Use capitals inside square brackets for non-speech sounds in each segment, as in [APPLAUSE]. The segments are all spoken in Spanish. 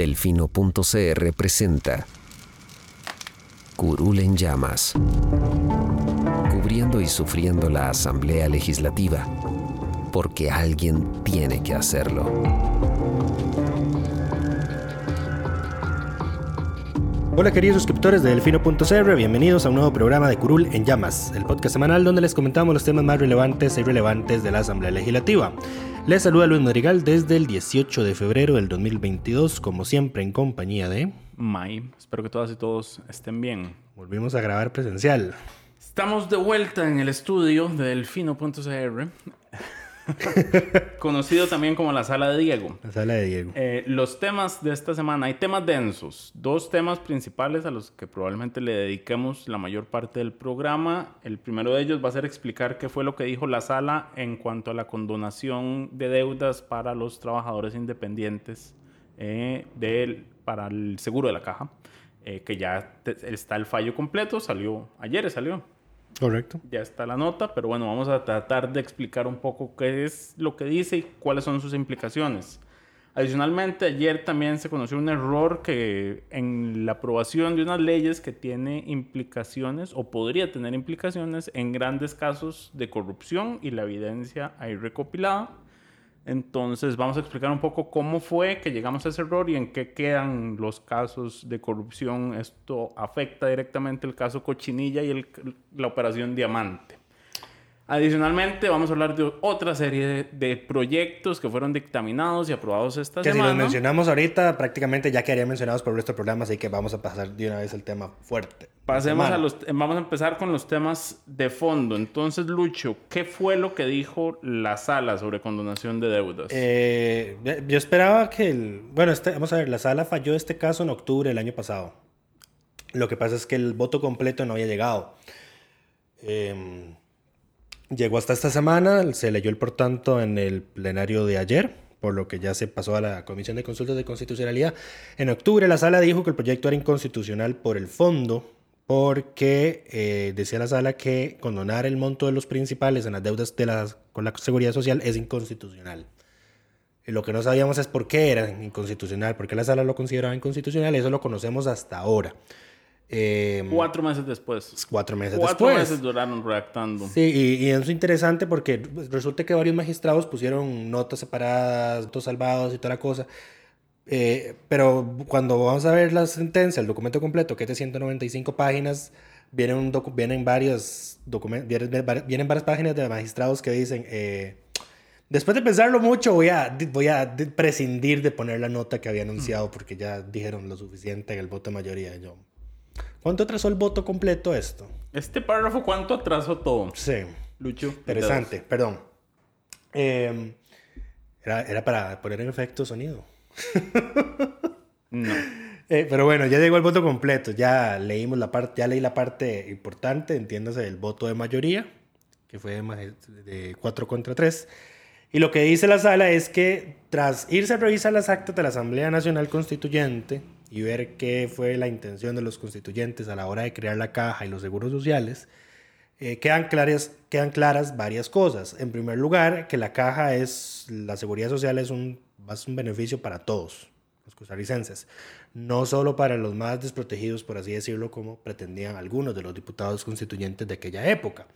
Delfino.cr presenta Curul en llamas. Cubriendo y sufriendo la Asamblea Legislativa. Porque alguien tiene que hacerlo. Hola queridos suscriptores de Delfino.cr, bienvenidos a un nuevo programa de Curul en Llamas, el podcast semanal donde les comentamos los temas más relevantes e irrelevantes de la Asamblea Legislativa. Les saluda Luis Madrigal desde el 18 de febrero del 2022, como siempre en compañía de... May, espero que todas y todos estén bien. Volvimos a grabar presencial. Estamos de vuelta en el estudio de Delfino.cr, [LAUGHS] conocido también como la sala de Diego. La sala de Diego. Eh, los temas de esta semana, hay temas densos, dos temas principales a los que probablemente le dediquemos la mayor parte del programa. El primero de ellos va a ser explicar qué fue lo que dijo la sala en cuanto a la condonación de deudas para los trabajadores independientes eh, del- para el seguro de la caja, eh, que ya te- está el fallo completo, salió ayer, salió. Correcto. Ya está la nota, pero bueno, vamos a tratar de explicar un poco qué es lo que dice y cuáles son sus implicaciones. Adicionalmente, ayer también se conoció un error que en la aprobación de unas leyes que tiene implicaciones o podría tener implicaciones en grandes casos de corrupción y la evidencia ahí recopilada. Entonces vamos a explicar un poco cómo fue que llegamos a ese error y en qué quedan los casos de corrupción. Esto afecta directamente el caso Cochinilla y el- la operación Diamante. Adicionalmente vamos a hablar de otra serie de, de proyectos que fueron dictaminados y aprobados esta Que si semana. los mencionamos ahorita, prácticamente ya quedarían mencionados por el del programa, así que vamos a pasar de una vez al tema fuerte. Pasemos a los, vamos a empezar con los temas de fondo. Entonces, Lucho, ¿qué fue lo que dijo la sala sobre condonación de deudas? Eh, yo esperaba que el... Bueno, este- vamos a ver, la sala falló este caso en octubre del año pasado. Lo que pasa es que el voto completo no había llegado. Eh, llegó hasta esta semana, se leyó el por tanto en el plenario de ayer, por lo que ya se pasó a la Comisión de Consultas de Constitucionalidad. En octubre la sala dijo que el proyecto era inconstitucional por el fondo, porque eh, decía la sala que condonar el monto de los principales en las deudas de la, con la seguridad social es inconstitucional. Lo que no sabíamos es por qué era inconstitucional, por qué la sala lo consideraba inconstitucional, eso lo conocemos hasta ahora. Eh, Cuatro meses después. cuatro meses Cuatro después. meses duraron redactando. Sí, y, y es interesante porque resulta que varios magistrados pusieron notas separadas, votos salvados y toda la cosa. Eh, pero cuando vamos a ver la sentencia, el documento completo, que es de 195 páginas, vienen, un vienen, varios vienen, vienen varias páginas de magistrados que dicen, eh, después de pensarlo mucho, voy a, voy a prescindir de poner la nota que había anunciado porque ya dijeron lo suficiente en el voto de mayoría. Yo, ¿Cuánto atrasó el voto completo esto? Este párrafo, ¿cuánto atrasó todo? Sí. Lucho. Interesante, perdón. Eh, era, era para poner en efecto sonido. No. [LAUGHS] Eh, pero bueno, ya llegó el voto completo. Ya leímos la parte, ya leí la parte importante, entiéndase, el voto de mayoría, que fue de, maj- de 4 contra 3. Y lo que dice la sala es que tras irse a revisar las actas de la Asamblea Nacional Constituyente y ver qué fue la intención de los constituyentes a la hora de crear la caja y los seguros sociales, eh, quedan, claras, quedan claras varias cosas. En primer lugar, que la caja es, la seguridad social es un, es un beneficio para todos los costarricenses, no solo para los más desprotegidos, por así decirlo, como pretendían algunos de los diputados constituyentes de aquella época.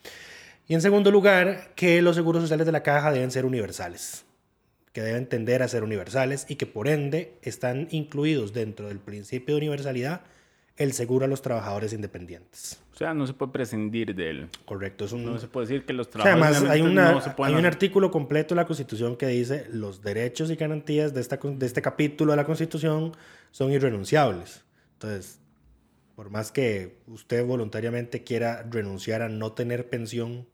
Y en segundo lugar, que los seguros sociales de la caja deben ser universales, que deben tender a ser universales y que por ende están incluidos dentro del principio de universalidad el seguro a los trabajadores independientes. O sea, no se puede prescindir de él. Correcto, es un... No se puede decir que los O sea, además, trabajadores hay, una- no se pueden hay un artículo completo de la Constitución que dice los derechos y garantías de, esta, de este capítulo de la Constitución son irrenunciables. Entonces, por más que usted voluntariamente quiera renunciar a no tener pensión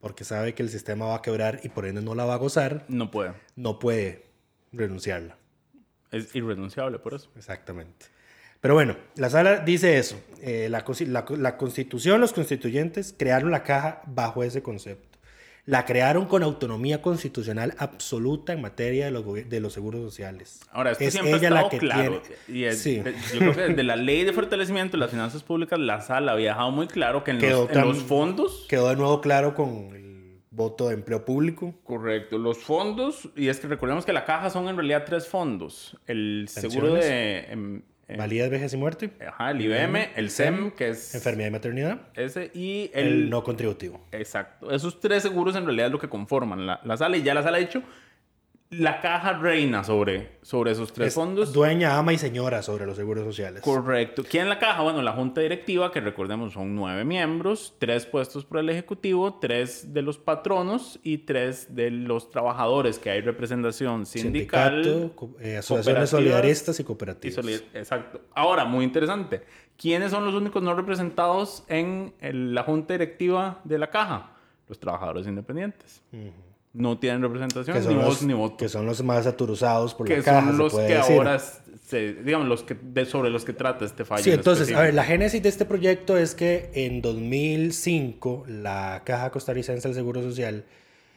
porque sabe que el sistema va a quebrar y por ende no la va a gozar, No puede. no puede renunciarla. Es irrenunciable por eso. Exactamente. Pero bueno, la sala dice eso. Eh, la, consi- la- la constitución, los constituyentes crearon la caja bajo ese concepto. La crearon con autonomía constitucional absoluta en materia de los, de los seguros sociales. Ahora, esto es siempre ha ella estado la que claro. tiene. Y es- Sí. de- yo creo que desde la ley de fortalecimiento de las finanzas públicas, la sala había dejado muy claro que en, Quedó los, en tan- los fondos Quedó de nuevo claro con el voto de empleo público. Correcto, los fondos, y es que recordemos que la caja son en realidad tres fondos. El seguro de... em, Validez, vejez y muerte. Ajá, el IBM, el SEM, que es... Enfermedad y maternidad. Ese, y El, el... no contributivo. Exacto. Esos tres seguros en realidad es lo que conforman la, la sala, y ya la sala ha dicho, la caja reina sobre, sobre esos tres Es fondos. dueña, ama y señora sobre los seguros sociales. Correcto. ¿Quién en la caja? Bueno, la junta directiva, que recordemos son nueve miembros, tres puestos por el ejecutivo, tres de los patronos y tres de los trabajadores, que hay representación sindical. Sindicato, eh, asociaciones solidaristas y y cooperativas. Exacto. Ahora, muy interesante. ¿Quiénes son los únicos no representados en el- la junta directiva de la caja? Los trabajadores independientes. No tienen representación, que ni son, voz los, ni voto que son los más aturuzados por que la caja, son se los puede que decir. ahora se, digamos los que de, sobre los que trata este fallo Sí, en entonces, a ver, la génesis de este proyecto es que en 2005 la Caja Costarricense del Seguro Social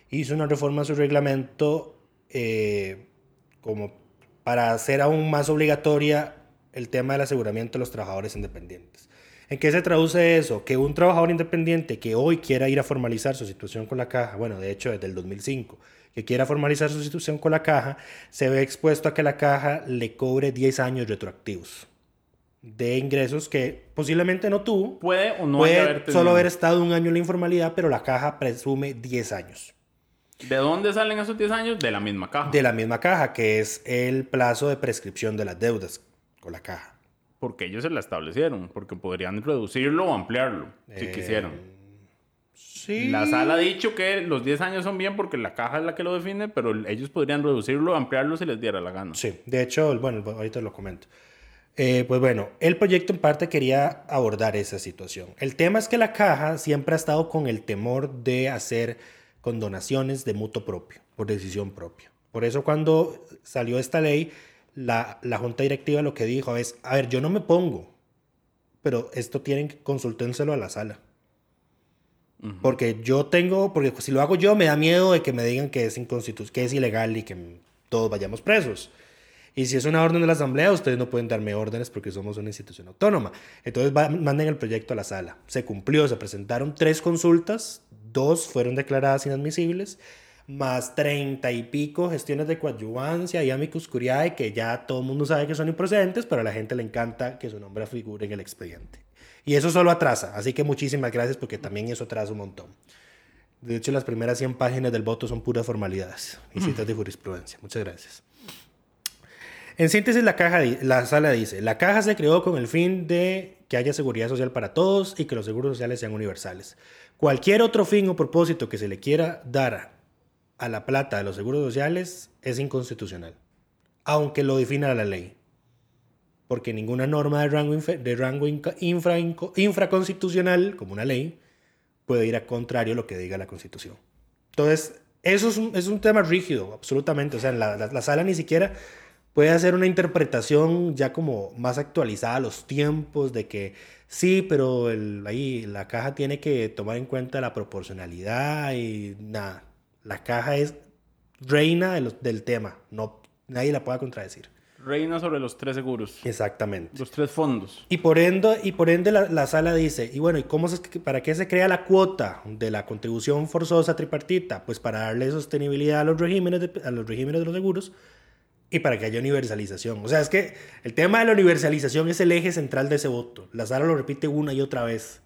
hizo una reforma a su reglamento eh, como para hacer aún más obligatoria el tema del aseguramiento de los trabajadores independientes. ¿En qué se traduce eso? Que un trabajador independiente que hoy quiera ir a formalizar su situación con la caja, bueno, de hecho desde el 2005, que quiera formalizar su situación con la caja, se ve expuesto a que la caja le cobre 10 años retroactivos de ingresos que posiblemente no tuvo. puede o no Puede haber tenido. solo haber estado un año en la informalidad, pero la caja presume 10 años. ¿De dónde salen esos 10 años? De la misma caja. De la misma caja, que es el plazo de prescripción de las deudas con la caja. Porque ellos se la establecieron, porque podrían reducirlo o ampliarlo, si Eh, quisieran. Sí. La sala ha dicho que los 10 años son bien porque la caja es la que lo define, pero ellos podrían reducirlo o ampliarlo si les diera la gana. Sí, de hecho, bueno, ahorita lo comento. Eh, pues bueno, el proyecto en parte quería abordar esa situación. El tema es que la caja siempre ha estado con el temor de hacer condonaciones de mutuo propio, por decisión propia. Por eso cuando salió esta ley, la, la junta directiva lo que dijo es, a ver, yo no me pongo, pero esto tienen que consulténselo a la sala. Porque yo tengo, porque si lo hago yo me da miedo de que me digan que es inconstitu que es ilegal y que todos vayamos presos. Y si es una orden de la asamblea, ustedes no pueden darme órdenes porque somos una institución autónoma. Entonces va- manden el proyecto a la sala. Se cumplió, se presentaron tres consultas, dos fueron declaradas inadmisibles, más treinta y pico gestiones de coadyuvancia y amicus curiae que ya todo el mundo sabe que son improcedentes, pero a la gente le encanta que su nombre figure en el expediente. Y eso solo atrasa, así que muchísimas gracias porque también eso atrasa un montón. De hecho, las primeras 100 páginas del voto son puras formalidades y citas de jurisprudencia. Muchas gracias. En síntesis, la, caja, la sala dice, la caja se creó con el fin de que haya seguridad social para todos y que los seguros sociales sean universales. Cualquier otro fin o propósito que se le quiera dar a la plata de los seguros sociales es inconstitucional, aunque lo defina la ley. Porque ninguna norma de rango, de rango infra- infraconstitucional, como una ley, puede ir a contrario a lo que diga la Constitución. Entonces, eso es un, es un tema rígido, absolutamente. O sea, la, la- la sala ni siquiera puede hacer una interpretación ya como más actualizada a los tiempos de que sí, pero el- ahí la caja tiene que tomar en cuenta la proporcionalidad y nada. La caja es reina de los- del tema, no, nadie la pueda contradecir. Reina sobre los tres seguros, Exactamente. los tres fondos. Y por ende, y por ende la, la sala dice, y bueno, ¿y cómo se, para qué se crea la cuota de la contribución forzosa tripartita? Pues para darle sostenibilidad a los regímenes de, a los regímenes de los seguros y para que haya universalización. O sea, es que el tema de la universalización es el eje central de ese voto. La sala lo repite una y otra vez.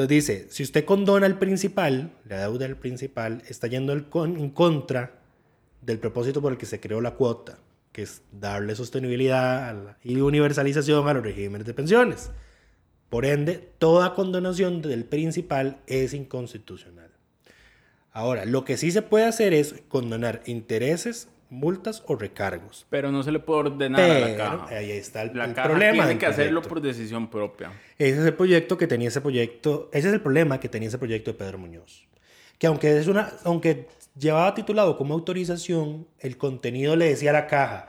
Entonces dice, si usted condona el principal, la deuda del principal, está yendo en contra del propósito por el que se creó la cuota, que es darle sostenibilidad y universalización a los regímenes de pensiones. Por ende, toda condonación del principal es inconstitucional. Ahora, lo que sí se puede hacer es condonar intereses, multas o recargos. Pero no se le puede ordenar a la caja. ahí está el, La el caja problema. tiene que hacerlo por decisión propia. Ese es el proyecto que tenía ese proyecto, ese es el problema que tenía ese proyecto de Pedro Muñoz. Que aunque es una, aunque llevaba titulado como autorización, el contenido le decía a la caja,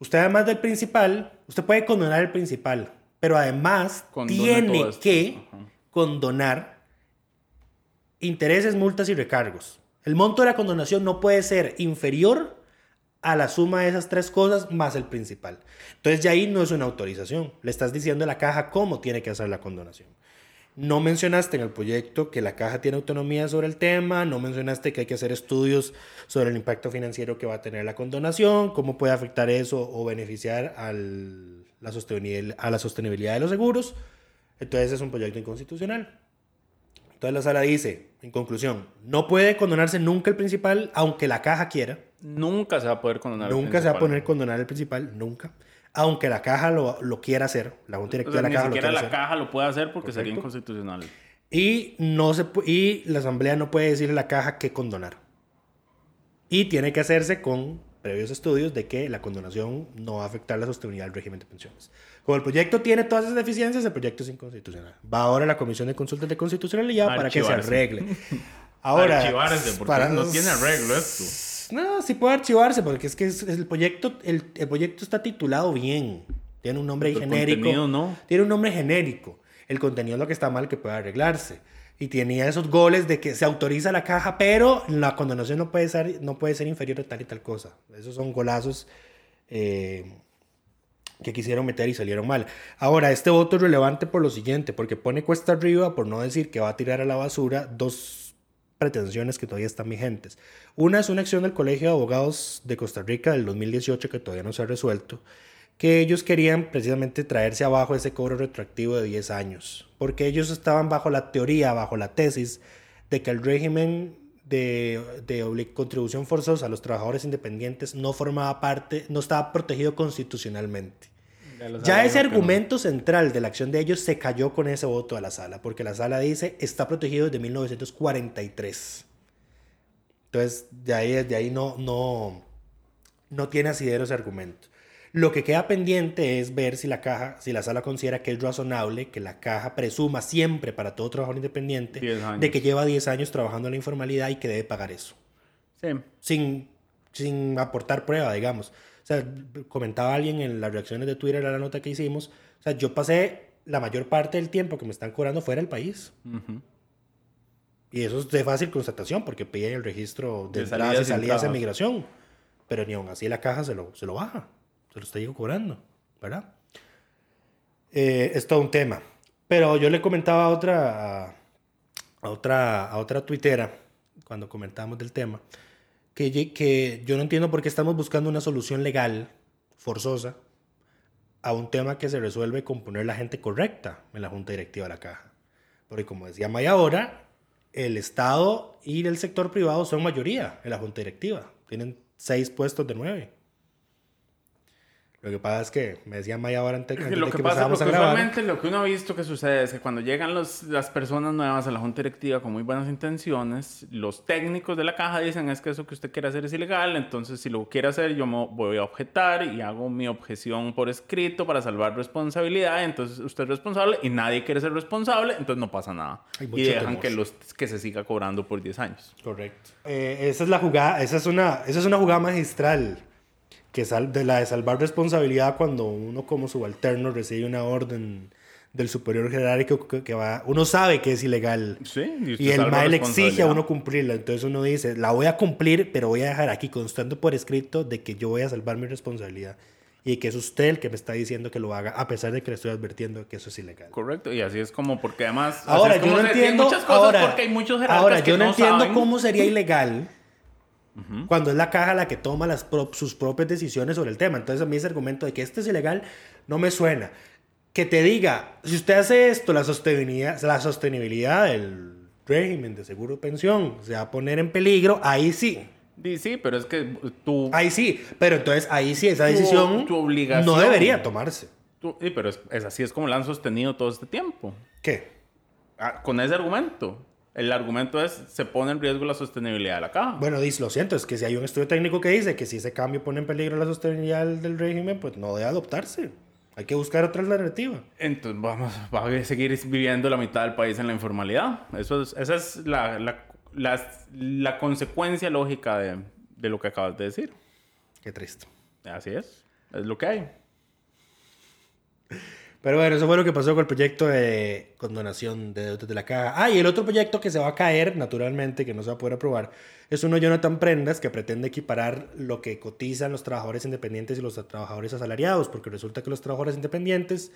Usted además del principal, usted puede condonar el principal, pero además Condone tiene que Ajá. condonar intereses, multas y recargos. El monto de la condonación no puede ser inferior a la suma de esas tres cosas más el principal. Entonces ya ahí no es una autorización. Le estás diciendo a la caja cómo tiene que hacer la condonación. No mencionaste en el proyecto que la caja tiene autonomía sobre el tema, no mencionaste que hay que hacer estudios sobre el impacto financiero que va a tener la condonación, cómo puede afectar eso o beneficiar al- la a la sostenibilidad de los seguros. Entonces es un proyecto inconstitucional. Entonces la sala dice, en conclusión, no puede condonarse nunca el principal, aunque la caja quiera. Nunca se va a poder condonar. el Nunca se va a poner condonar el principal, nunca. Aunque la caja lo, lo quiera hacer, la Junta O Directiva sea, de la caja lo siquiera quiera la hacer. caja lo puede hacer porque sería inconstitucional. Y, no se, y la asamblea no puede decirle a la caja qué condonar. Y tiene que hacerse con previos estudios de que la condonación no va a afectar la sostenibilidad del régimen de pensiones. Como el proyecto tiene todas esas deficiencias, el proyecto es inconstitucional. Va ahora a la Comisión de Consultas de Constitucionalidad para que se arregle. Ahora, Archivarse, porque para- no tiene arreglo esto. No, sí puede archivarse, porque es que es- el, proyecto, el, el proyecto está titulado bien. Tiene un nombre el genérico. no. Tiene un nombre genérico. El contenido es lo que está mal que puede arreglarse. Y tenía esos goles de que se autoriza la caja, pero la condonación no puede ser, no puede ser inferior a tal y tal cosa. Esos son golazos eh, que quisieron meter y salieron mal. Ahora, este voto es relevante por lo siguiente, porque pone cuesta arriba, por no decir que va a tirar a la basura, dos pretensiones que todavía están vigentes. Una es una acción del Colegio de Abogados de Costa Rica del 2018 que todavía no se ha resuelto, que ellos querían precisamente traerse abajo ese cobro retroactivo de 10 años, porque ellos estaban bajo la teoría, bajo la tesis de que el régimen de, de contribución forzosa a los trabajadores independientes no formaba parte, no estaba protegido constitucionalmente. Ya ese argumento central de la acción de ellos se cayó con ese voto a la sala, porque la sala dice está protegido desde 1943. Entonces, de ahí, de ahí no, no, no tiene asidero ese argumento. Lo que queda pendiente es ver si la caja, si la sala considera que es razonable que la caja presuma siempre para todo trabajador independiente 10 años. de que lleva 10 años trabajando en la informalidad y que debe pagar eso Sí. sin, sin aportar prueba, digamos. Sea, comentaba alguien en las reacciones de Twitter a la nota que hicimos. O sea, yo pasé la mayor parte del tiempo que me están cobrando fuera del país. Y eso es de fácil constatación porque piden el registro de, De entradas y salidas y salidas de entradas. migración. Pero ni aún así la caja se lo, se lo baja. Se lo está cobrando, ¿verdad? Eh, es todo un tema. Pero yo le comentaba a otra, a, a otra, a otra tuitera, cuando comentábamos del tema, que, yo no entiendo por qué estamos buscando una solución legal, forzosa, a un tema que se resuelve con poner la gente correcta en la junta directiva de la caja. Porque como decía Maya ahora, el Estado y el sector privado son mayoría en la junta directiva. Tienen seis puestos de nueve. Lo que pasa es que me decía Maya ahora antes, antes Lo de que que pasa, empezábamos a porque grabar. usualmente lo que uno ha visto que sucede es que cuando llegan los, las personas nuevas a la junta directiva con muy buenas intenciones, los técnicos de la caja dicen es que eso que usted quiere hacer es ilegal, entonces si lo quiere hacer yo me voy a objetar y hago mi objeción por escrito para salvar responsabilidad, entonces usted es responsable y nadie quiere ser responsable, entonces no pasa nada. Y dejan temor. que, los, que se siga cobrando por 10 años. Correcto. Eh, esa es la jugada, esa es una, esa es una jugada magistral que sal, de la de salvar responsabilidad cuando uno como subalterno recibe una orden del superior jerárquico que, va, uno sabe que es ilegal. Sí, y Y el le exige a uno cumplirla. Entonces uno dice, la voy a cumplir, pero voy a dejar aquí constando por escrito de que yo voy a salvar mi responsabilidad. Y que es usted el que me está diciendo que lo haga, a pesar de que le estoy advirtiendo que eso es ilegal. Correcto, y así es como, porque además... Ahora, yo no entiendo. ahora, porque hay muchos ahora, yo no, no entiendo saben. cómo sería ilegal cuando es la caja la que toma las pro- sus propias decisiones sobre el tema. Entonces, a mí ese argumento de que esto es ilegal no me suena. Que te diga, si usted hace esto, la sostenibilidad, la sostenibilidad del régimen de seguro de pensión se va a poner en peligro, ahí sí. Sí, pero es que tú... Ahí sí. Pero entonces, ahí sí, esa decisión tu no debería tomarse. tú- sí, pero es, es así, es como la han sostenido todo este tiempo. ¿Qué? Ah, con ese argumento. El argumento es, se pone en riesgo la sostenibilidad de la caja. Bueno, dis, lo siento, es que si hay un estudio técnico que dice que si ese cambio pone en peligro la sostenibilidad del, régimen, pues no debe adoptarse. Hay que buscar otra alternativa. Entonces vamos, va a seguir viviendo la mitad del país en la informalidad. Eso es, esa es la, la, la, la consecuencia lógica de, de lo que acabas de decir. Qué triste. Así es. Es lo que hay. [LAUGHS] Pero bueno, eso fue lo que pasó con el proyecto de condonación de deudas de la caja. Ah, y el otro proyecto que se va a caer, naturalmente, que no se va a poder aprobar, es uno Jonathan Prendas que pretende equiparar lo que cotizan los trabajadores independientes y los trabajadores asalariados, porque resulta que los trabajadores independientes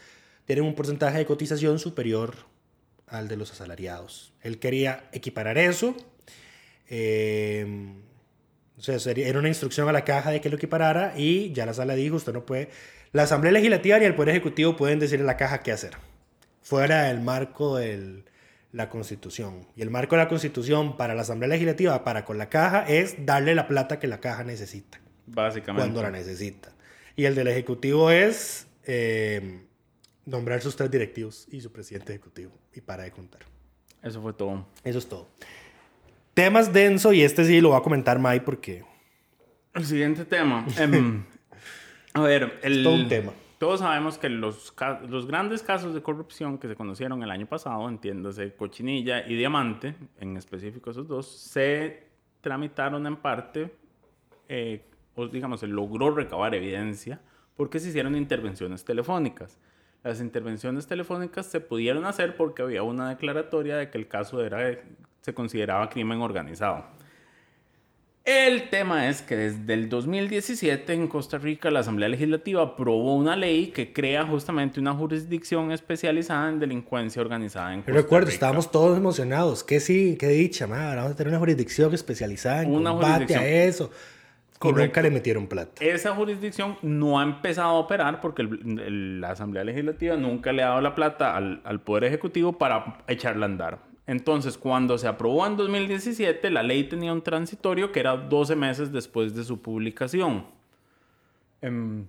tienen un porcentaje de cotización superior al de los asalariados. Él quería equiparar eso. eh, o sea, era una instrucción a la caja de que lo equiparara y ya la sala dijo, usted no puede... La Asamblea Legislativa ni el Poder Ejecutivo pueden decirle a la caja qué hacer. Fuera del marco de la Constitución. Y el marco de la Constitución para la Asamblea Legislativa, para con la caja, es darle la plata que la caja necesita Básicamente. cuando la necesita. Y el del Ejecutivo es eh, nombrar sus tres directivos y su presidente ejecutivo. Y para de contar. Eso fue todo. Eso es todo. Temas denso y este sí lo va a comentar Mai porque El siguiente tema. Em, [LAUGHS] a ver, el, todo un tema. Todos sabemos que los, los grandes casos de corrupción que se conocieron el año pasado, entiéndase Cochinilla y Diamante, en específico esos dos, se tramitaron en parte, eh, o digamos, se logró recabar evidencia porque se hicieron intervenciones telefónicas. Las intervenciones telefónicas se pudieron hacer porque había una declaratoria de que el caso era, se consideraba crimen organizado. El tema es que desde el 2017 en Costa Rica la Asamblea Legislativa aprobó una ley que crea justamente una jurisdicción especializada en delincuencia organizada en Costa recuerdo, Rica. estábamos todos emocionados. Que sí, qué dicha. Ahora vamos a tener una jurisdicción especializada en Una combate a eso. Y nunca le metieron plata. Esa jurisdicción no ha empezado a operar porque el- el- la Asamblea Legislativa nunca le ha dado la plata al, al Poder Ejecutivo para echarla a andar. Entonces, cuando se aprobó en 2017, la ley tenía un transitorio que era 12 meses después de su publicación. Em,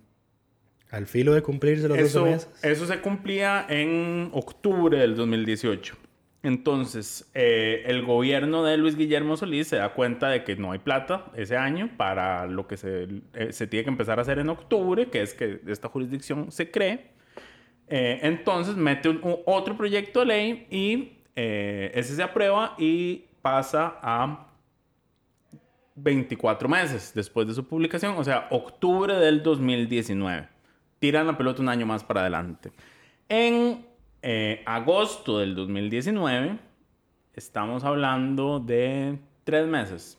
Al filo de cumplirse los eso, 12 meses. eso se cumplía en octubre del 2018. Entonces, eh, el gobierno de Luis Guillermo Solís se da cuenta de que no hay plata ese año para lo que se, eh, se tiene que empezar a hacer en octubre, que es que esta jurisdicción se cree. Eh, entonces, mete un- un- otro proyecto de ley y eh, ese se aprueba y pasa a 24 meses después de su publicación, o sea, octubre del 2019. Tiran la pelota un año más para adelante. En eh, agosto del 2019, estamos hablando de tres meses.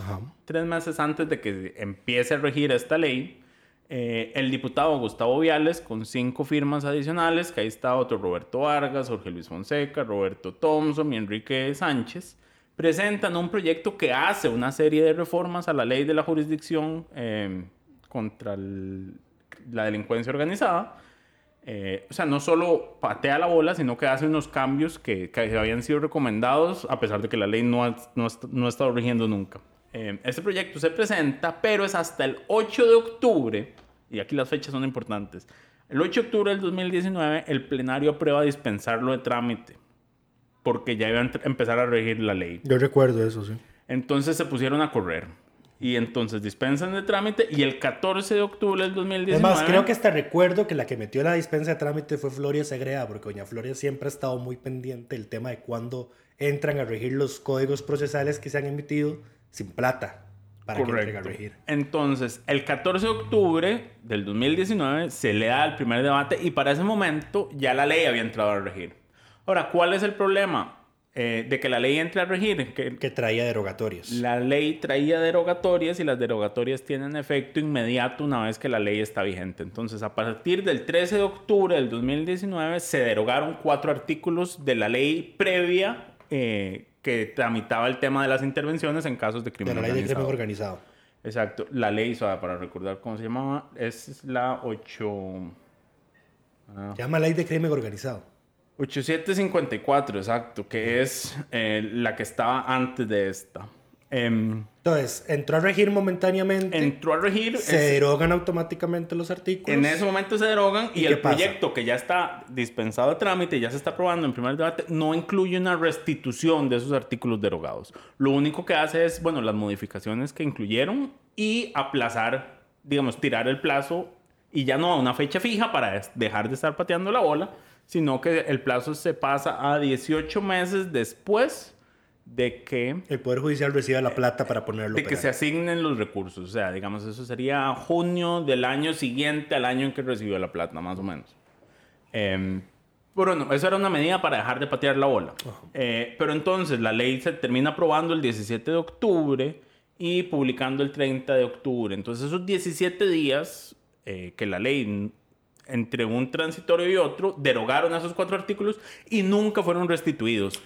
Ajá. Tres meses antes de que empiece a regir esta ley, eh, el diputado Gustavo Viales, con cinco firmas adicionales, que ahí está otro Roberto Vargas, Jorge Luis Fonseca, Roberto Thompson y Enrique Sánchez, presentan un proyecto que hace una serie de reformas a la ley de la jurisdicción eh, contra la delincuencia organizada. Eh, o sea, no solo patea la bola, sino que hace unos cambios que, que habían sido recomendados, a pesar de que la ley no ha, no ha, no ha estado rigiendo nunca. Eh, este proyecto se presenta, pero es hasta el 8 de octubre, y aquí las fechas son importantes. El 8 de octubre del 2019, el plenario aprueba dispensarlo de trámite, porque ya iba a empezar a regir la ley. Yo recuerdo eso, sí. Entonces se pusieron a correr. Y entonces dispensan de trámite y el 14 de octubre del 2019... Es más, creo que hasta recuerdo que la que metió la dispensa de trámite fue Floria Segrea, porque doña Floria siempre ha estado muy pendiente del tema de cuándo entran a regir los códigos procesales que se han emitido sin plata para que entren a Correcto. regir. Entonces, el 14 de octubre del 2019 se le da el primer debate y para ese momento ya la ley había entrado a regir. Ahora, ¿cuál es el problema eh, de que la ley entre a regir? Que Que traía derogatorios. la ley traía derogatorias y las derogatorias tienen efecto inmediato una vez que la ley está vigente. Entonces, a partir del 13 de octubre del 2019 se derogaron cuatro artículos de la ley previa eh, que tramitaba el tema de las intervenciones en casos de crimen la ley de crimen organizado. organizado. Exacto, la ley, para recordar cómo se llamaba, es la 8... Se llama ley de crimen organizado. 8754, exacto, que es eh, la que estaba antes de esta. Em, Entonces, entró a regir momentáneamente. entró a regir, se es- derogan automáticamente los artículos. en ese momento se derogan y, ¿Y el pasa? proyecto que ya está dispensado de trámite, ya se está aprobando en primer debate, no incluye una restitución de esos artículos derogados. Lo único que hace es, bueno, las modificaciones que incluyeron y aplazar, digamos, tirar el plazo y ya no a una fecha fija para dejar de estar pateando la bola, sino que el plazo se pasa a 18 meses después de que El Poder Judicial recibe la plata para ponerlo. de que se asignen los recursos. O sea, digamos, eso sería junio del año siguiente al año en que recibió la plata, más o menos. Eh, pero no, eso era una medida para dejar de patear la bola. Eh, pero entonces la ley se termina aprobando el 17 de octubre y publicando el 30 de octubre. Entonces esos 17 días eh, que la ley entre un transitorio y otro derogaron esos cuatro artículos y nunca fueron restituidos.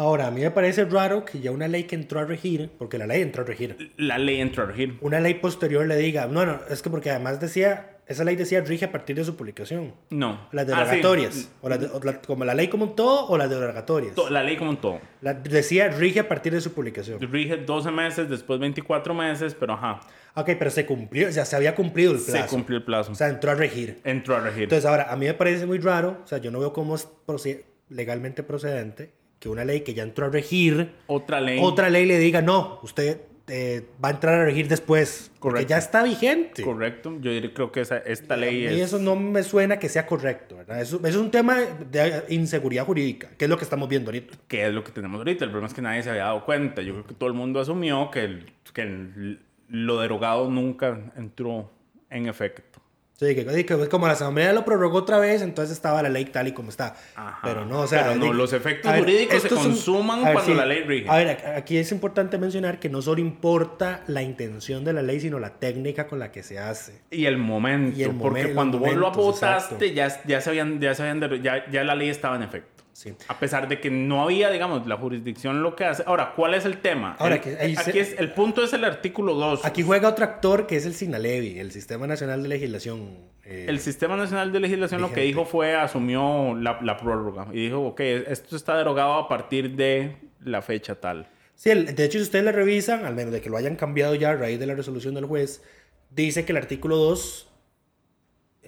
Ahora, a mí me parece raro que ya una ley que entró a regir, porque la ley entró a regir, La ley entró a regir. una ley posterior le diga, no, no, es que porque además decía, esa ley decía rige a partir de su publicación. No. Las Ah, sí. derogatorias, o las de- o la- como la ley como un todo o las derogatorias. To- La ley como un todo. La- decía rige a partir de su publicación. Rige 12 meses, después 24 meses, pero ajá, Ok, pero se cumplió, o sea, se había cumplido el se plazo. cumplió el plazo. O sea, entró a regir. Entró a regir. Entonces, ahora, a mí me parece muy raro, o sea, yo no veo cómo es legalmente procedente que una ley que ya entró a regir, Otra ley. otra ley le diga, no, usted eh, va a entrar a regir después. Correcto. ya está vigente. Correcto. Yo creo que esa, esta ley Y es... eso no me suena que sea correcto, ¿verdad? Eso, eso es un tema de inseguridad jurídica, que es lo que estamos viendo ahorita. que es lo que tenemos ahorita. El problema es que nadie se había dado cuenta. Yo creo que todo el mundo asumió que, el- que el- lo derogado nunca entró en efecto. Sí, que, que- como la Asamblea lo prorrogó otra vez, entonces estaba la ley tal y como está. Ajá. Pero no, o sea... Pero no, los efectos ver, jurídicos se un- consuman ver, cuando la ley rige. A ver, aquí es importante mencionar que no solo importa la intención de la ley, sino la técnica con la que se hace. Y el momento. Y el porque momen- cuando vos lo votaste, ya, ya, se habían, ya, se habían ya, ya la ley estaba en efecto. Sí. A pesar de que no había, digamos, la jurisdicción lo que hace. Ahora, ¿cuál es el tema? Ahora, El- que ahí se- aquí es, el punto es el artículo 2. Aquí juega otro actor que es el SINALEVI, el Sistema Nacional de Legislación. eh, El Sistema Nacional de Legislación lo que dijo fue, asumió la, la prórroga y dijo, ok, esto está derogado a partir de la fecha tal. Sí, el- de hecho, si ustedes le revisan, al menos de que lo hayan cambiado ya a raíz de la resolución del juez, dice que el artículo 2,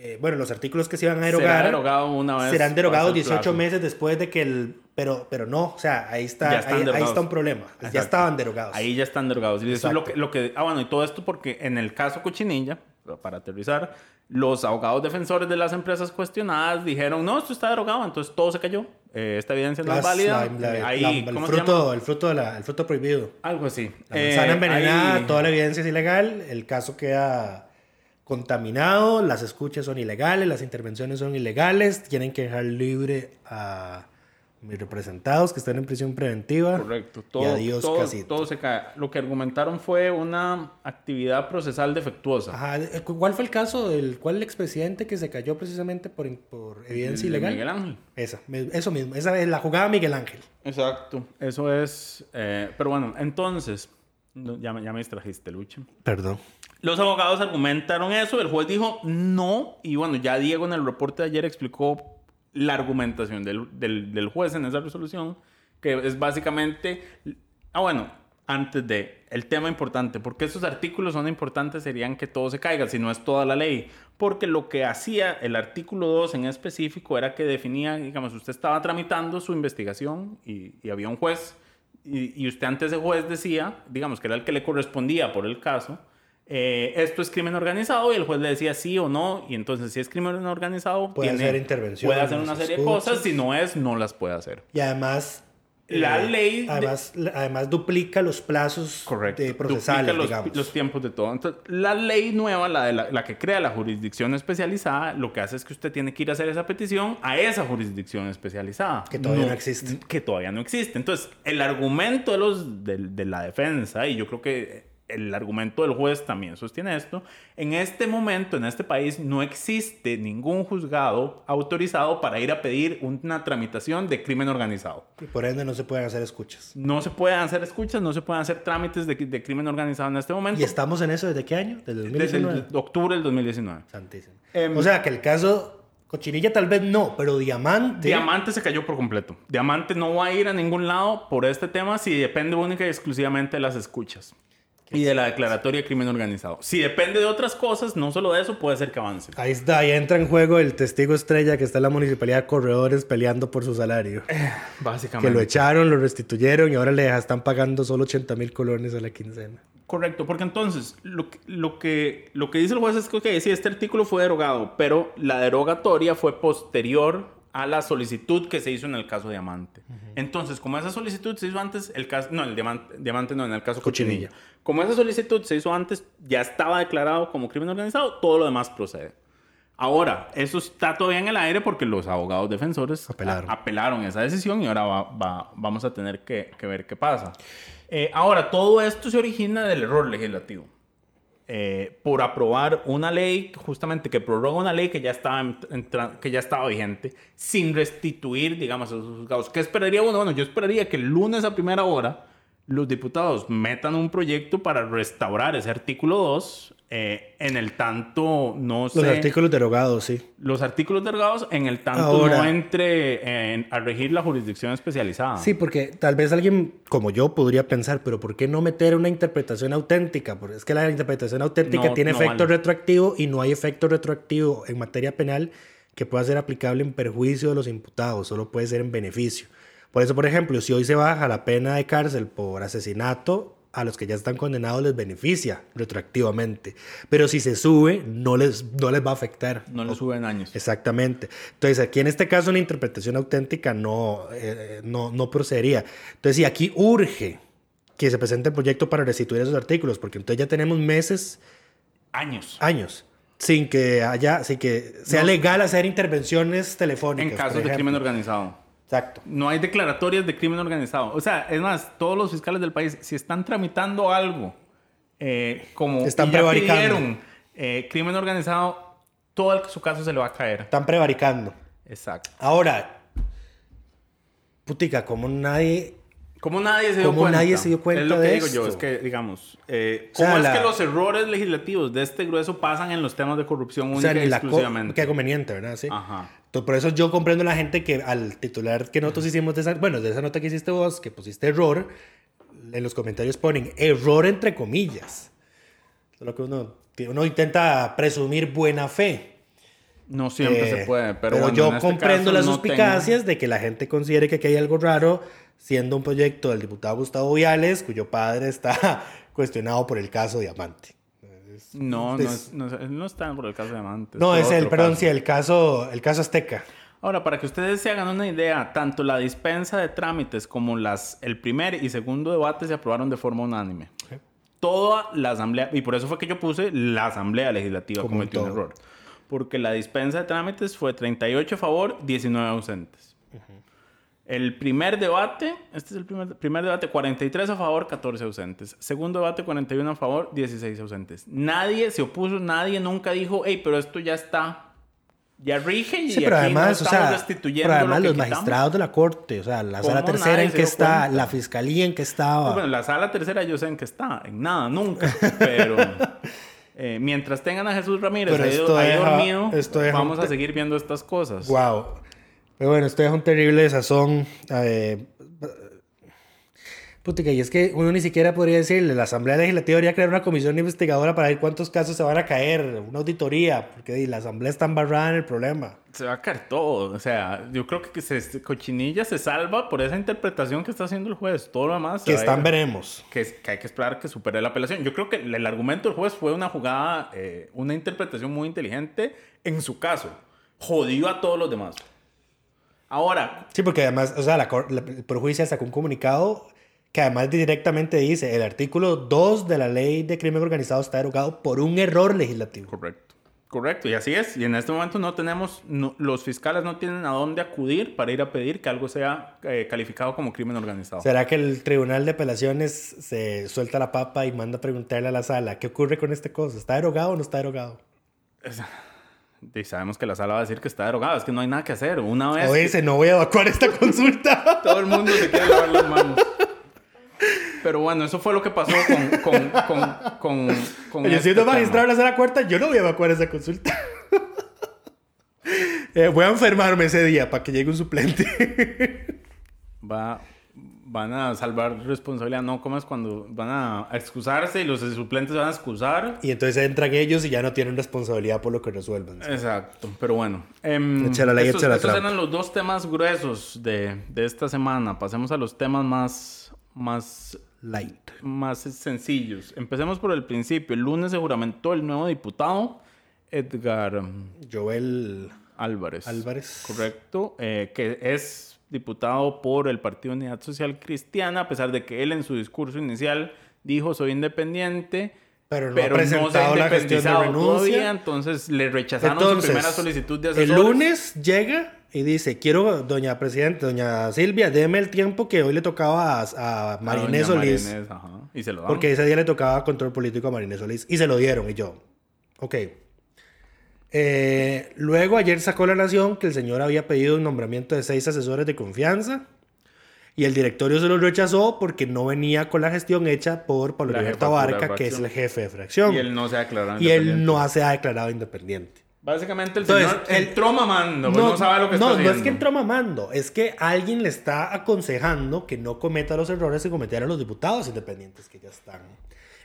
eh, bueno, los artículos que se iban a Será derogar derogado una vez. serán derogados pase el 18 plazo. meses después de que el... Pero, pero no, o sea, ahí está, Ya ahí, está un problema. Ya Exacto. estaban derogados. Ahí ya están derogados. Y eso es lo que, lo que... Ah, bueno, y todo esto porque en el caso Cochinilla, para aterrizar, los abogados defensores de las empresas cuestionadas dijeron, no, esto está derogado, entonces todo se cayó. Eh, esta evidencia no es válida. la- la- Ahí, la- el, fruto, el, fruto de la- el fruto prohibido. Algo así. La Eh, manzana envenenada, ahí- toda la evidencia es ilegal, el caso queda contaminado, las escuchas son ilegales, las intervenciones son ilegales, tienen que dejar libre a mis representados que están en prisión preventiva. Correcto. y Todo, adiós todo, todo se cae. Lo que argumentaron fue una actividad procesal defectuosa. Ajá, eh, ¿Cuál fue el caso del cuál el expresidente que se cayó precisamente por, por evidencia El ilegal? Miguel Ángel. Esa, eso mismo, esa es la jugada Miguel Ángel. Exacto. Eso es. eh, pero bueno, entonces. ya, ya me distrajiste, Lucha. Perdón. Los abogados argumentaron eso, el juez dijo no, y bueno, ya Diego en el reporte de ayer explicó la argumentación del, del- juez en esa resolución, que es básicamente, ah bueno, antes de, el tema importante, porque esos artículos son importantes serían que todo se caiga, si no es toda la ley, porque lo que hacía el artículo 2 en específico era que definía, digamos, usted estaba tramitando su investigación y, y había un juez, y, y usted ante ese juez decía, digamos, que era el que le correspondía por el caso, eh, esto es crimen organizado y el juez le decía sí o no y entonces si es crimen organizado Puede hacer intervenciones, puede hacer una serie de cosas si no es no las puede hacer. Y además... La eh, ley de- Además, duplica los plazos correcto de procesales, los, digamos. los tiempos de todo. Entonces la ley nueva la de la, la que crea la jurisdicción especializada lo que hace es que usted tiene que ir a hacer esa petición a esa jurisdicción especializada. Que todavía no existe. que todavía no existe. Entonces el argumento de los de, de la defensa y yo creo que el argumento del juez también sostiene esto. En este momento, en este país, no existe ningún juzgado autorizado para ir a pedir una tramitación de crimen organizado. Y por ende no se pueden hacer escuchas. No se pueden hacer escuchas, no se pueden hacer trámites de, de crimen organizado en este momento. ¿Y estamos en eso desde qué año? Desde Desde 2019. el octubre del 2019. Santísimo. Em, o sea, que el caso Cochinilla tal vez no, pero Diamante... Diamante se cayó por completo. Diamante no va a ir a ningún lado por este tema si depende única y exclusivamente de las escuchas. Y de la declaratoria de crimen organizado. Si depende de otras cosas, no solo de eso, puede ser que avance. Ahí está, ahí entra en juego el testigo estrella que está en la municipalidad de Corredores peleando por su salario. Básicamente. Que lo echaron, lo restituyeron y ahora le están pagando solo 80 mil colones a la quincena. Correcto, porque entonces lo que, lo que, lo que dice el juez es que, ok, sí, este artículo fue derogado, pero la derogatoria fue posterior a la solicitud que se hizo en el caso Diamante. Entonces, como esa solicitud se hizo antes, el caso, no, el Diamante, Diamante no, en el caso Cochinilla. Como esa solicitud se hizo antes, ya estaba declarado como crimen organizado, todo lo demás procede. Ahora, eso está todavía en el aire porque los abogados defensores Apelaron. a- apelaron esa decisión y ahora va- va- vamos a tener que, que ver qué pasa. Eh, ahora, todo esto se origina del error legislativo. Eh, por aprobar una ley justamente que prorroga una ley que ya estaba, en- en que ya estaba vigente sin restituir, digamos, a esos juzgados. ¿Qué esperaría uno? Bueno, yo esperaría que el lunes a primera hora los diputados metan un proyecto para restaurar ese artículo 2 eh, en el tanto no Los sé artículos derogados, sí. los artículos derogados en el tanto Ahora- no entre en- a regir la jurisdicción especializada. Sí, porque tal vez alguien como yo podría pensar, pero ¿por qué no meter una interpretación auténtica? Porque es que la interpretación auténtica No, tiene no efecto vale. retroactivo y no hay efecto retroactivo en materia penal que pueda ser aplicable en perjuicio de los imputados, solo puede ser en beneficio. Por eso, por ejemplo, si hoy se baja la pena de cárcel por asesinato, a los que ya están condenados les beneficia retroactivamente. Pero si se sube, no les, no les va a afectar. No le suben años. Exactamente. Entonces, aquí en este caso, una interpretación auténtica no, eh, no, no procedería. Entonces, sí, aquí urge que se presente el proyecto para restituir esos artículos, porque entonces ya tenemos meses, Años. años, sin que haya, sin que sea No. legal hacer intervenciones telefónicas. En casos de crimen organizado. Exacto. No hay declaratorias de crimen organizado. O sea, es más, todos los fiscales del país, si están tramitando algo eh, como Están ya pidieron eh, crimen organizado, todo el- su caso se le va a caer. Están prevaricando. Exacto. Ahora, putica, como nadie ¿Cómo nadie se dio ¿Cómo cuenta? nadie se dio cuenta Es lo que de digo yo, es que, digamos, eh, O sea, ¿cómo es la- que los errores legislativos de este grueso pasan en los temas de corrupción O única sea, y exclusivamente? Qué conveniente, ¿verdad? Sí. Ajá. Entonces, por eso yo comprendo a la gente que al titular que nosotros hicimos de esa, bueno, de esa nota que hiciste vos, que pusiste error, en los comentarios ponen error entre comillas. Solo que uno, que uno intenta presumir buena fe. No siempre Eh, se puede, pero, bueno, yo este comprendo las no suspicacias de que la gente considere que aquí hay algo raro, siendo un proyecto del diputado Gustavo Viales, cuyo padre está [LAUGHS] cuestionado por el caso Diamante. No, no, Es- es- no, es- no está por el caso de Amantes. No, es el, perdón, caso. sí, el caso, el caso Azteca. Ahora, para que ustedes se hagan una idea, tanto la dispensa de trámites como las, el primer y segundo debate se aprobaron de forma unánime. Toda la asamblea, y por eso fue que yo puse la asamblea legislativa Como cometió un error. Porque la dispensa de trámites fue 38 a favor, 19 ausentes. El primer debate, este es el primer, primer debate, 43 a favor, 14 ausentes. Segundo debate, 41 a favor, 16 ausentes. Nadie se opuso, nadie nunca dijo, hey, pero esto ya está, ya rige y Sí, pero aquí además, no o sea, restituyendo pero además lo que los quitamos". magistrados de la corte, o sea, la sala ¿Cómo tercera en que está, cuenta? la fiscalía en que estaba. Bueno, la sala tercera yo sé en qué está, en nada, nunca. [LAUGHS] Pero eh, mientras tengan a Jesús Ramírez Pero ahí, esto ahí deja- dormido, vamos a seguir viendo estas cosas. Wow. Pero bueno, esto es un terrible sazón. Eh, putica, y es que uno ni siquiera podría decirle, la Asamblea Legislativa debería crear una comisión investigadora para ver cuántos casos se van a caer, una auditoría, porque la Asamblea está embarrada en el problema. Se va a caer todo. O sea, yo creo que se, Cochinilla se salva por esa interpretación que está haciendo el juez. Todo lo demás Que están ir- veremos. que, que hay que esperar que supere la apelación. Yo creo que el, el argumento del juez fue una jugada, eh, una interpretación muy inteligente en su caso. Jodió a todos los demás. Ahora, Sí, porque además, o sea, la, la- el perjuicio sacó un comunicado que además directamente dice, el artículo 2 de la ley de crimen organizado está derogado por un error legislativo. Correcto. Correcto, y así es. Y en este momento no tenemos, no- los fiscales no tienen a dónde acudir para ir a pedir que algo sea eh, calificado como crimen organizado. ¿Será que el Tribunal de Apelaciones se suelta la papa y manda a preguntarle a la sala qué ocurre con este cosa? ¿Está derogado o no está derogado? Y sabemos que la sala va a decir que está derogada, es que no hay nada que hacer. Una vez O que dice, no voy a evacuar esta [LAUGHS] consulta. todo el mundo se quiere lavar las manos. Pero bueno, eso fue lo que pasó con... con, con, con, con yo este siendo tema. magistrado de la sala cuarta, yo no voy a evacuar esa consulta. [LAUGHS] Eh, voy a enfermarme ese día para que llegue un suplente. Va, van a salvar responsabilidad, no como es cuando van a excusarse y los suplentes van a excusar. y entonces entran ellos y ya no tienen responsabilidad por lo que resuelvan. Exacto, pero bueno. em, Echa la estos, echa la estos eran los dos temas gruesos de, de esta semana. Pasemos a los temas más, más, Light. más sencillos. Empecemos por el principio. El lunes se juramentó el nuevo diputado, Edgar... Joel... Álvarez. Álvarez. Correcto. eh, que es diputado por el Partido Unidad Social Cristiana, a pesar de que él en su discurso inicial dijo soy independiente. Pero no ha pero no se ha presentado la de independizado todavía, entonces le rechazaron Entonces, su primera solicitud de el asesores. lunes llega y dice, quiero, doña Presidenta, doña Silvia, deme el tiempo que hoy le tocaba a, a Marinés Solís. Marinés, ajá, Y se lo. Porque ese día le tocaba control político a Marinés Solís. Y se lo dieron. Y yo, ok. Eh, luego ayer sacó La Nación que el señor había pedido un nombramiento de seis asesores de confianza. Y el directorio se lo rechazó porque no venía con la gestión hecha por Pablo de Abarca, que es el jefe de fracción. Y él no se ha declarado Y él independiente. no se ha declarado independiente. Básicamente el Entonces, señor él- entró mamando, pues no, sabe lo que no, está no haciendo. es que entró mamando, es que alguien le está aconsejando que no cometa los errores que cometieron los diputados independientes que ya están.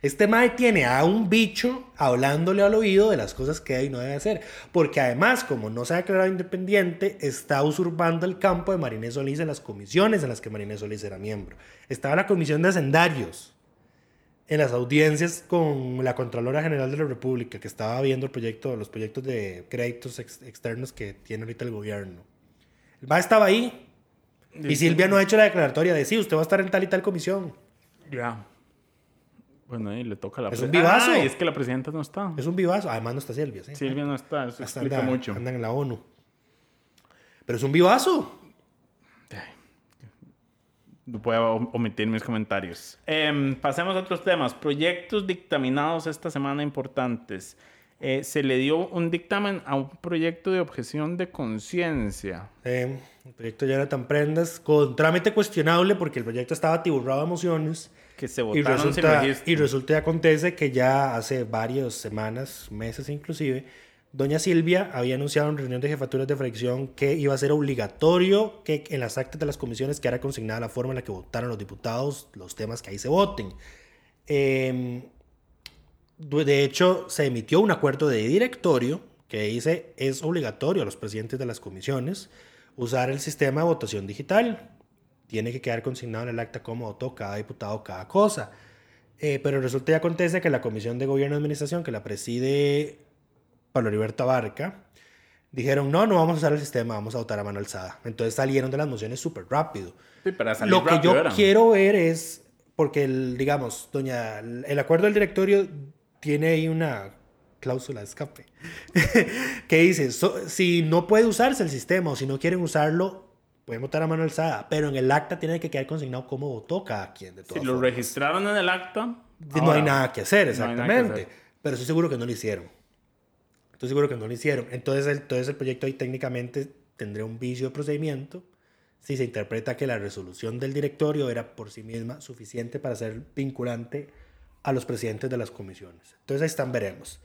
Este Mae tiene a un bicho hablándole al oído de las cosas que debe y no debe hacer. Porque además, como no se ha declarado independiente, está usurpando el campo de Marinés Solís en las comisiones en las que Marinés Solís era miembro. Estaba en la comisión de hacendarios en las audiencias con la Contralora General de la República, que estaba viendo el proyecto, los proyectos de créditos ex- externos que tiene ahorita el gobierno. El MAE estaba ahí. Y Silvia no ha hecho la declaratoria de sí, usted va a estar en tal y tal comisión. Ya. Bueno, ahí le toca la Es un vivazo. Ah, y es que la presidenta no está. Es un vivazo. Además no está Silvia, ¿sí? Silvia no está, eso Hasta explica anda- mucho. Andan en la ONU. Pero es un vivazo. Voy a om- omitir mis comentarios. Em, pasemos a otros temas. Proyectos dictaminados esta semana importantes. Eh, se le dio un dictamen a un proyecto de objeción de conciencia. Eh, el proyecto Jonathan Prendas, con trámite cuestionable porque el proyecto estaba atiburrado de emociones. Que se Y votaron sin resulta, registro. y resulta y acontece que ya hace varias semanas, meses inclusive, doña Silvia había anunciado en reunión de jefaturas de fracción que iba a ser obligatorio que en las actas de las comisiones quedara consignada la forma en la que votaron los diputados los temas que ahí se voten. Eh, de hecho, se emitió un acuerdo de directorio que dice es obligatorio a los presidentes de las comisiones usar el sistema de votación digital. Tiene que quedar consignado en el acta cómo votó cada diputado cada cosa. Eh, pero resulta y acontece que la Comisión de Gobierno y Administración, que la preside Pablo Heriberto Abarca, dijeron, no, no vamos a usar el sistema, vamos a votar a mano alzada. Entonces salieron de las mociones súper rápido. Sí, para salir Lo que yo quiero ver es, porque el, digamos, doña, el acuerdo del directorio tiene ahí una cláusula de escape [LAUGHS] que dice, so- si no puede usarse el sistema o si no quieren usarlo, pueden votar a mano alzada, pero en el acta tiene que quedar consignado cómo votó cada quien. De Si todas lo formas. registraron en el acta. no hay nada que hacer, no hay nada que exactamente. hacer. Pero estoy seguro que no lo hicieron. Estoy seguro que no lo hicieron. Entonces el, entonces el proyecto ahí técnicamente tendría un vicio de procedimiento si se interpreta que la resolución del directorio era por sí misma suficiente para ser vinculante a los presidentes de las comisiones. Entonces ahí están, veremos.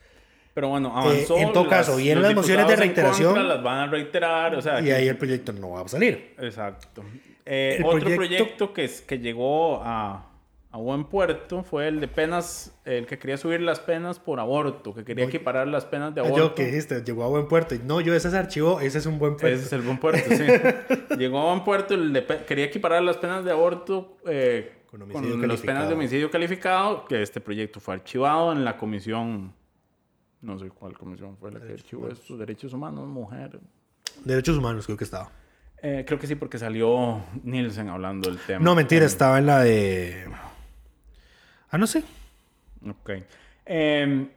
Pero bueno, avanzó. en todo caso, vienen las mociones de en reiteración. contra las van a reiterar. O sea, Y ahí el proyecto no va a salir. Exacto. Eh, otro proyecto- proyecto, que, es, que llegó a, a buen puerto fue el de penas, el que quería subir las penas por aborto, que quería equiparar las penas de Ah, aborto. Yo que dijiste, llegó a buen puerto. Y no, yo ese es archivo, ese es un buen puerto. Ese es el buen puerto, sí. [LAUGHS] Llegó a buen puerto, el de quería equiparar las penas de aborto eh, Con con, las penas de homicidio calificado, que este proyecto fue archivado en la comisión, no sé cuál comisión fue la que archivó estos derechos humanos, mujer. Derechos humanos creo que estaba. Eh, creo que sí, porque salió Nielsen hablando del tema. No, mentira, Eh, estaba en la de... Ah, no sé. Ok. Eh,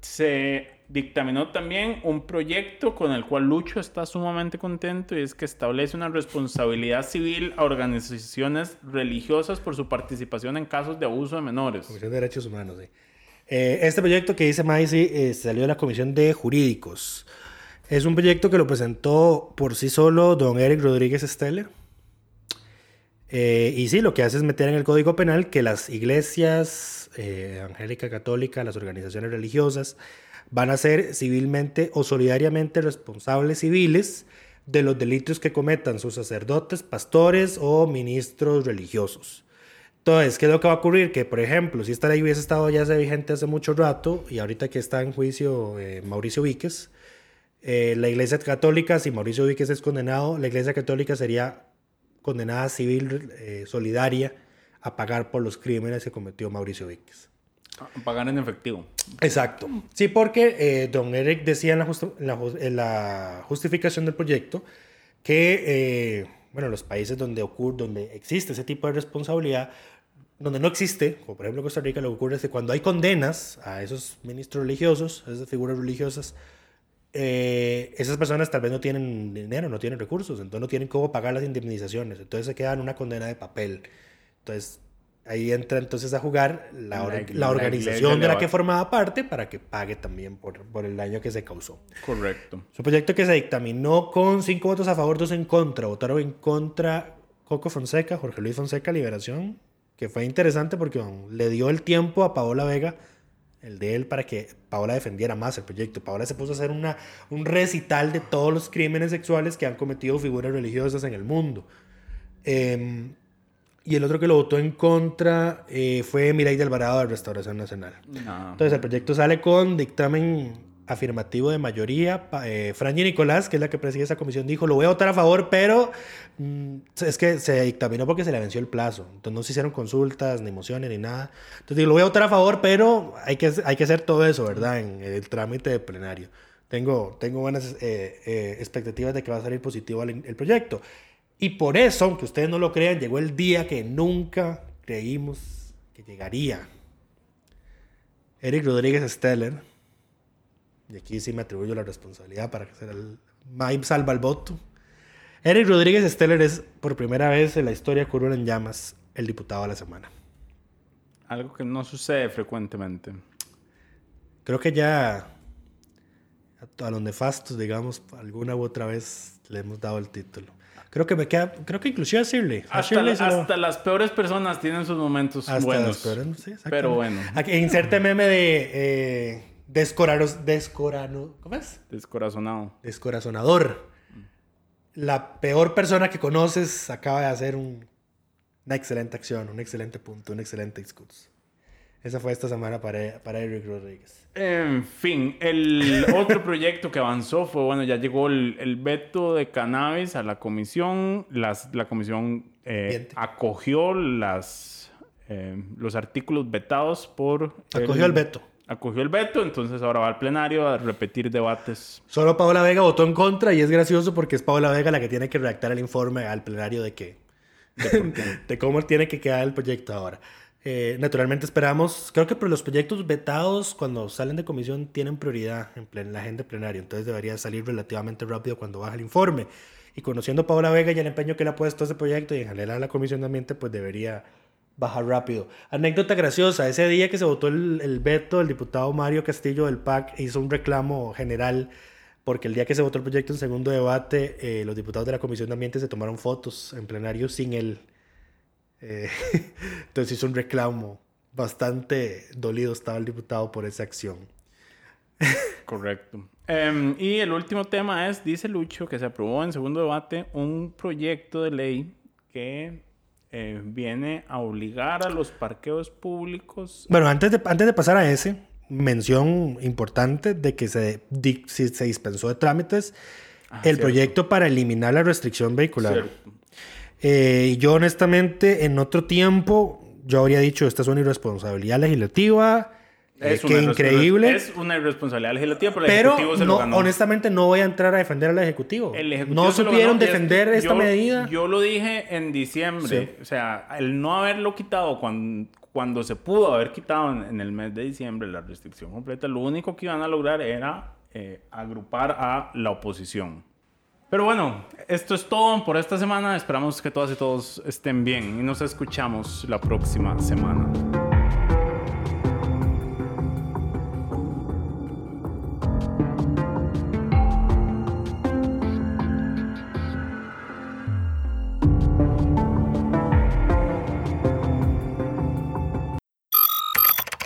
se dictaminó también un proyecto con el cual Lucho está sumamente contento y es que establece una responsabilidad civil a organizaciones religiosas por su participación en casos de abuso de menores. Comisión de Derechos Humanos, sí. Eh, este proyecto que dice Maisy eh, salió de la Comisión de Jurídicos. Es un proyecto que lo presentó por sí solo don Eric Rodríguez Steller. Eh, y sí, lo que hace es meter en el Código Penal que las iglesias eh, evangélica, católica, las organizaciones religiosas van a ser civilmente o solidariamente responsables civiles de los delitos que cometan sus sacerdotes, pastores o ministros religiosos. Entonces, ¿qué es lo que va a ocurrir? Que, por ejemplo, si esta ley hubiese estado ya vigente hace mucho rato y ahorita que está en juicio eh, Mauricio Víquez, eh, la Iglesia Católica, si Mauricio Víquez es condenado, la Iglesia Católica sería condenada civil eh, solidaria a pagar por los crímenes que cometió Mauricio Víquez. Pagar en efectivo. Exacto. Sí, porque eh, don Eric decía en la, en la en la justificación del proyecto que, eh, bueno, los países donde ocurre, donde existe ese tipo de responsabilidad, donde no existe, como por ejemplo Costa Rica, lo que ocurre es que cuando hay condenas a esos ministros religiosos, a esas figuras religiosas, eh, esas personas tal vez no tienen dinero, no tienen recursos, entonces no tienen cómo pagar las indemnizaciones, entonces se quedan una condena de papel. Entonces ahí entra entonces a jugar la, or- La- la la organización iglesia de la que formaba parte para que pague también por, por el daño que se causó. Correcto. Es un proyecto que se dictaminó con cinco votos a favor, dos en contra. Votaron en contra Coco Fonseca, Jorge Luis Fonseca, Liberación, que fue interesante porque bueno, le dio el tiempo a Paola Vega, el de él, para que Paola defendiera más el proyecto. Paola se puso a hacer una, un recital de todos los crímenes sexuales que han cometido figuras religiosas en el mundo. Eh, y el otro que lo votó en contra eh, fue Miray de Alvarado de Restauración Nacional. Entonces el proyecto sale con dictamen afirmativo de mayoría. Eh, Franji Nicolás, que es la que preside esa comisión, dijo, lo voy a votar a favor, pero mm, es que se dictaminó porque se le venció el plazo. Entonces no se hicieron consultas, ni mociones, ni nada. Entonces digo, lo voy a votar a favor, pero hay que, hay que hacer todo eso, ¿verdad? En el trámite de plenario. Tengo, tengo buenas eh, eh, expectativas de que va a salir positivo el, el proyecto. Y por eso, aunque ustedes no lo crean, llegó el día que nunca creímos que llegaría. Eric Rodríguez Steller, y aquí sí me atribuyo la responsabilidad para que sea el Mike salva el voto. Eric Rodríguez Steller es por primera vez en la historia Curul en Llamas el diputado de la semana. Algo que no sucede frecuentemente. Creo que ya a, los nefastos, digamos, alguna u otra vez le hemos dado el título. Creo que me queda, creo que inclusive a Shirley. A Hasta, Shirley lo- las peores personas tienen sus momentos hasta buenos. las peores, sí, pero bueno, Aquí, inserte meme de eh, descoraros, descorano, ¿cómo es? descorazonado. Descorazonador. La peor persona que conoces acaba de hacer un- una excelente acción, un excelente punto, un excelente discurso. Esa fue esta semana para, para Eric Rodríguez. En fin, el [LAUGHS] otro proyecto que avanzó fue, bueno, ya llegó el, el veto de cannabis a la comisión. Las, la comisión eh, acogió las, eh, los artículos vetados por... Acogió el veto. Acogió el veto, entonces ahora va al plenario a repetir debates. Solo Paola Vega votó en contra y es gracioso porque es Paola Vega la que tiene que redactar el informe al plenario de que [LAUGHS] de cómo tiene que quedar el proyecto ahora. Eh, naturalmente esperamos, creo que los proyectos vetados cuando salen de comisión tienen prioridad en, plen- la agenda plenaria, entonces debería salir relativamente rápido cuando baja el informe. Y conociendo a Paola Vega y el empeño que le ha puesto a ese proyecto y en general a la comisión de ambiente, pues debería bajar rápido. Anécdota graciosa, ese día que se votó el, el veto, el diputado Mario Castillo del PAC hizo un reclamo general porque el día que se votó el proyecto en segundo debate, eh, los diputados de la Comisión de Ambiente se tomaron fotos en plenario sin él. Eh, [LAUGHS] entonces hizo un reclamo. Bastante dolido estaba el diputado por esa acción. Correcto. Em, y el último tema es, dice Lucho, que se aprobó en segundo debate un proyecto de ley que eh, viene a obligar a los parqueos públicos. Bueno, antes de, antes de pasar a ese, mención importante de que se, di- si- se dispensó de trámites el cierto. proyecto para eliminar la restricción vehicular. Eh, y yo honestamente, en otro tiempo, yo habría dicho, esta es una irresponsabilidad legislativa. Eh, Es una increíble. Es una irresponsabilidad legislativa, pero el Pero Ejecutivo se no, lo ganó. honestamente no voy a entrar a defender al Ejecutivo. El Ejecutivo no se supieron y es- defender esta yo- medida. Yo lo dije en diciembre. O sea, el no haberlo quitado cuando, cuando se pudo haber quitado en, en el mes de diciembre la restricción completa, lo único que iban a lograr era eh, agrupar a la oposición. Pero bueno, esto es todo por esta semana. Esperamos que todas y todos estén bien y nos escuchamos la próxima semana.